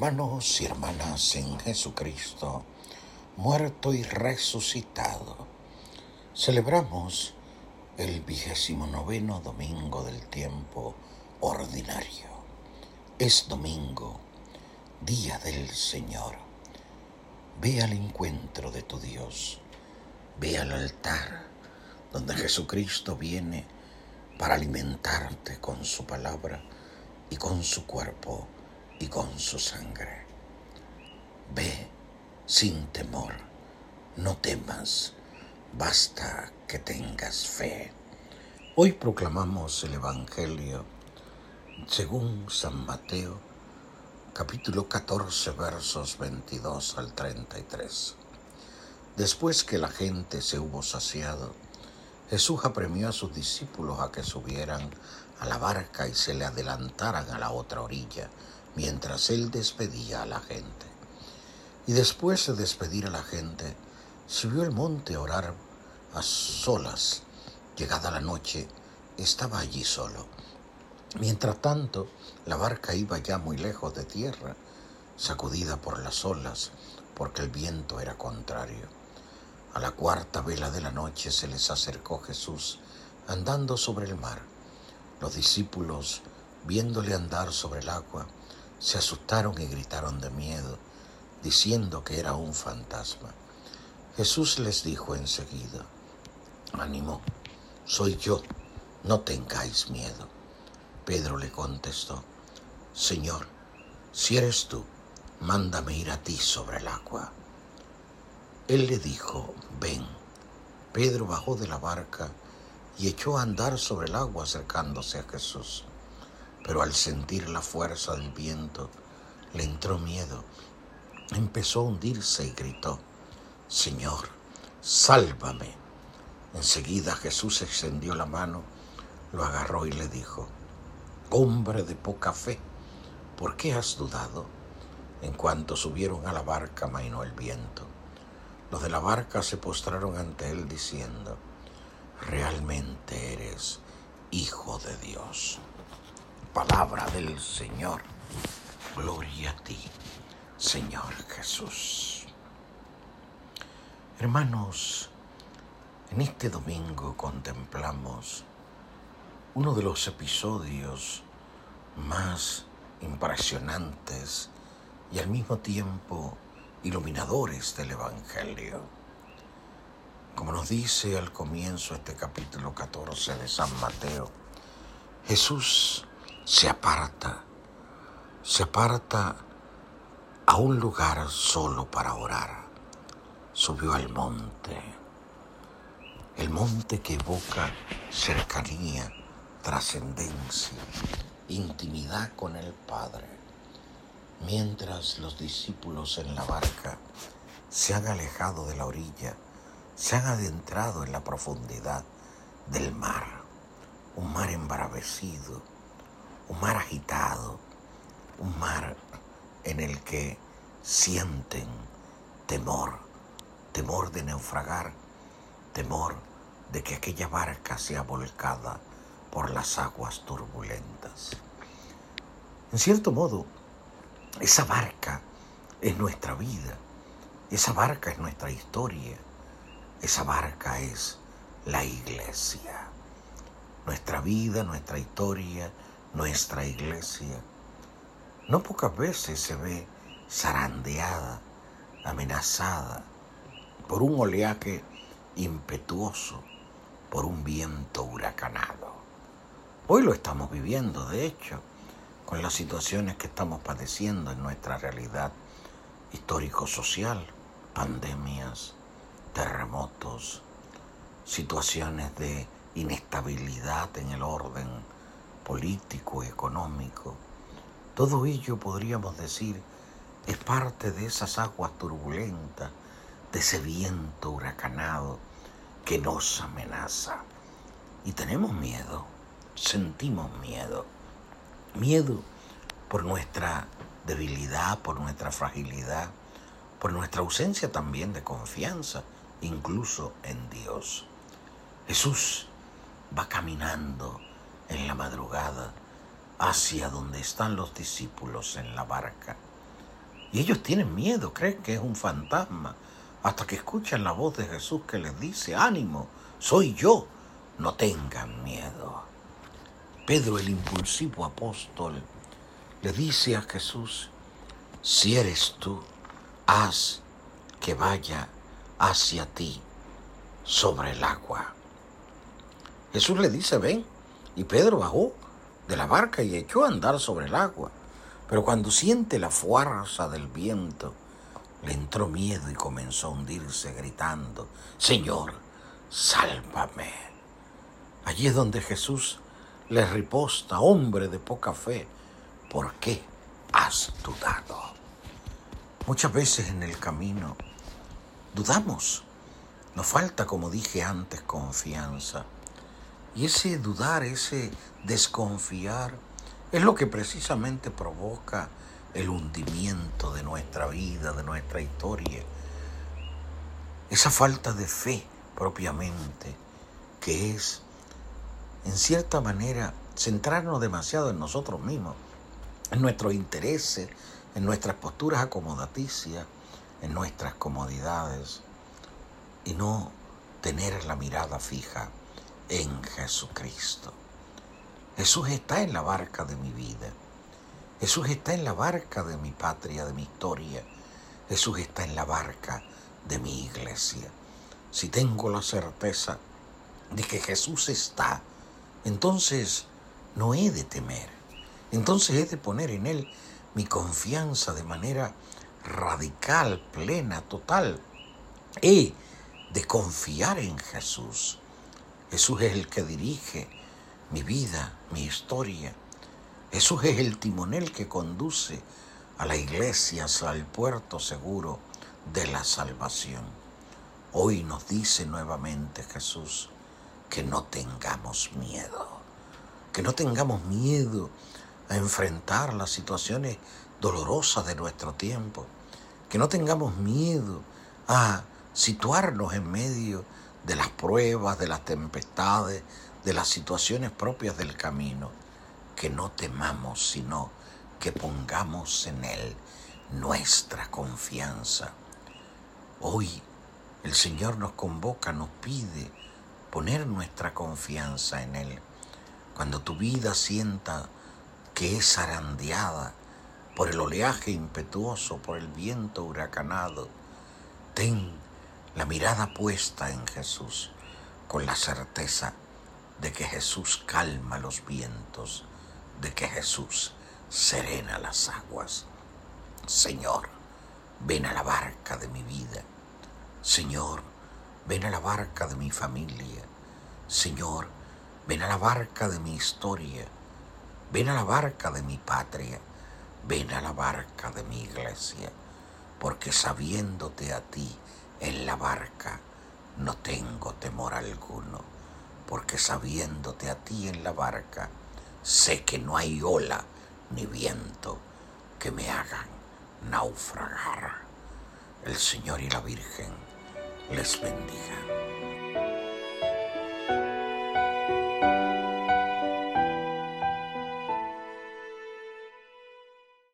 Hermanos y hermanas en Jesucristo, muerto y resucitado, celebramos el vigésimo noveno domingo del tiempo ordinario. Es domingo, día del Señor. Ve al encuentro de tu Dios, ve al altar donde Jesucristo viene para alimentarte con su palabra y con su cuerpo y con su sangre. Ve sin temor, no temas, basta que tengas fe. Hoy proclamamos el Evangelio según San Mateo, capítulo 14, versos 22 al 33. Después que la gente se hubo saciado, Jesús apremió a sus discípulos a que subieran a la barca y se le adelantaran a la otra orilla mientras él despedía a la gente. Y después de despedir a la gente, subió al monte a orar a solas. Llegada la noche, estaba allí solo. Mientras tanto, la barca iba ya muy lejos de tierra, sacudida por las olas, porque el viento era contrario. A la cuarta vela de la noche se les acercó Jesús, andando sobre el mar. Los discípulos, viéndole andar sobre el agua, se asustaron y gritaron de miedo, diciendo que era un fantasma. Jesús les dijo enseguida, ánimo, soy yo, no tengáis miedo. Pedro le contestó, Señor, si eres tú, mándame ir a ti sobre el agua. Él le dijo, ven. Pedro bajó de la barca y echó a andar sobre el agua acercándose a Jesús pero al sentir la fuerza del viento le entró miedo. Empezó a hundirse y gritó, Señor, sálvame. Enseguida Jesús extendió la mano, lo agarró y le dijo, Hombre de poca fe, ¿por qué has dudado? En cuanto subieron a la barca, mainó el viento. Los de la barca se postraron ante él diciendo, Realmente eres Hijo de Dios palabra del Señor. Gloria a ti, Señor Jesús. Hermanos, en este domingo contemplamos uno de los episodios más impresionantes y al mismo tiempo iluminadores del Evangelio. Como nos dice al comienzo este capítulo 14 de San Mateo, Jesús se aparta, se aparta a un lugar solo para orar. Subió al monte, el monte que evoca cercanía, trascendencia, intimidad con el Padre, mientras los discípulos en la barca se han alejado de la orilla, se han adentrado en la profundidad del mar, un mar embravecido, un mar agitado, un mar en el que sienten temor, temor de naufragar, temor de que aquella barca sea volcada por las aguas turbulentas. En cierto modo, esa barca es nuestra vida, esa barca es nuestra historia, esa barca es la iglesia. Nuestra vida, nuestra historia, nuestra iglesia no pocas veces se ve zarandeada, amenazada por un oleaje impetuoso, por un viento huracanado. Hoy lo estamos viviendo, de hecho, con las situaciones que estamos padeciendo en nuestra realidad histórico-social, pandemias, terremotos, situaciones de inestabilidad en el orden político, económico. Todo ello podríamos decir es parte de esas aguas turbulentas, de ese viento huracanado que nos amenaza. Y tenemos miedo, sentimos miedo. Miedo por nuestra debilidad, por nuestra fragilidad, por nuestra ausencia también de confianza, incluso en Dios. Jesús va caminando en la madrugada hacia donde están los discípulos en la barca. Y ellos tienen miedo, creen que es un fantasma, hasta que escuchan la voz de Jesús que les dice, ánimo, soy yo, no tengan miedo. Pedro, el impulsivo apóstol, le dice a Jesús, si eres tú, haz que vaya hacia ti sobre el agua. Jesús le dice, ven, y Pedro bajó de la barca y echó a andar sobre el agua. Pero cuando siente la fuerza del viento, le entró miedo y comenzó a hundirse gritando, Señor, sálvame. Allí es donde Jesús le riposta, hombre de poca fe, ¿por qué has dudado? Muchas veces en el camino dudamos. Nos falta, como dije antes, confianza. Y ese dudar, ese desconfiar, es lo que precisamente provoca el hundimiento de nuestra vida, de nuestra historia. Esa falta de fe propiamente, que es, en cierta manera, centrarnos demasiado en nosotros mismos, en nuestros intereses, en nuestras posturas acomodaticias, en nuestras comodidades, y no tener la mirada fija en Jesucristo. Jesús está en la barca de mi vida. Jesús está en la barca de mi patria, de mi historia. Jesús está en la barca de mi iglesia. Si tengo la certeza de que Jesús está, entonces no he de temer. Entonces he de poner en Él mi confianza de manera radical, plena, total. He de confiar en Jesús. Jesús es el que dirige mi vida, mi historia. Jesús es el timonel que conduce a la iglesia hacia el puerto seguro de la salvación. Hoy nos dice nuevamente Jesús que no tengamos miedo, que no tengamos miedo a enfrentar las situaciones dolorosas de nuestro tiempo, que no tengamos miedo a situarnos en medio de las pruebas, de las tempestades, de las situaciones propias del camino, que no temamos, sino que pongamos en Él nuestra confianza. Hoy el Señor nos convoca, nos pide poner nuestra confianza en Él. Cuando tu vida sienta que es zarandeada por el oleaje impetuoso, por el viento huracanado, ten la mirada puesta en Jesús con la certeza de que Jesús calma los vientos, de que Jesús serena las aguas. Señor, ven a la barca de mi vida. Señor, ven a la barca de mi familia. Señor, ven a la barca de mi historia. Ven a la barca de mi patria. Ven a la barca de mi iglesia. Porque sabiéndote a ti en la barca, no tengo temor alguno porque sabiéndote a ti en la barca, sé que no hay ola ni viento que me hagan naufragar. El Señor y la Virgen les bendiga.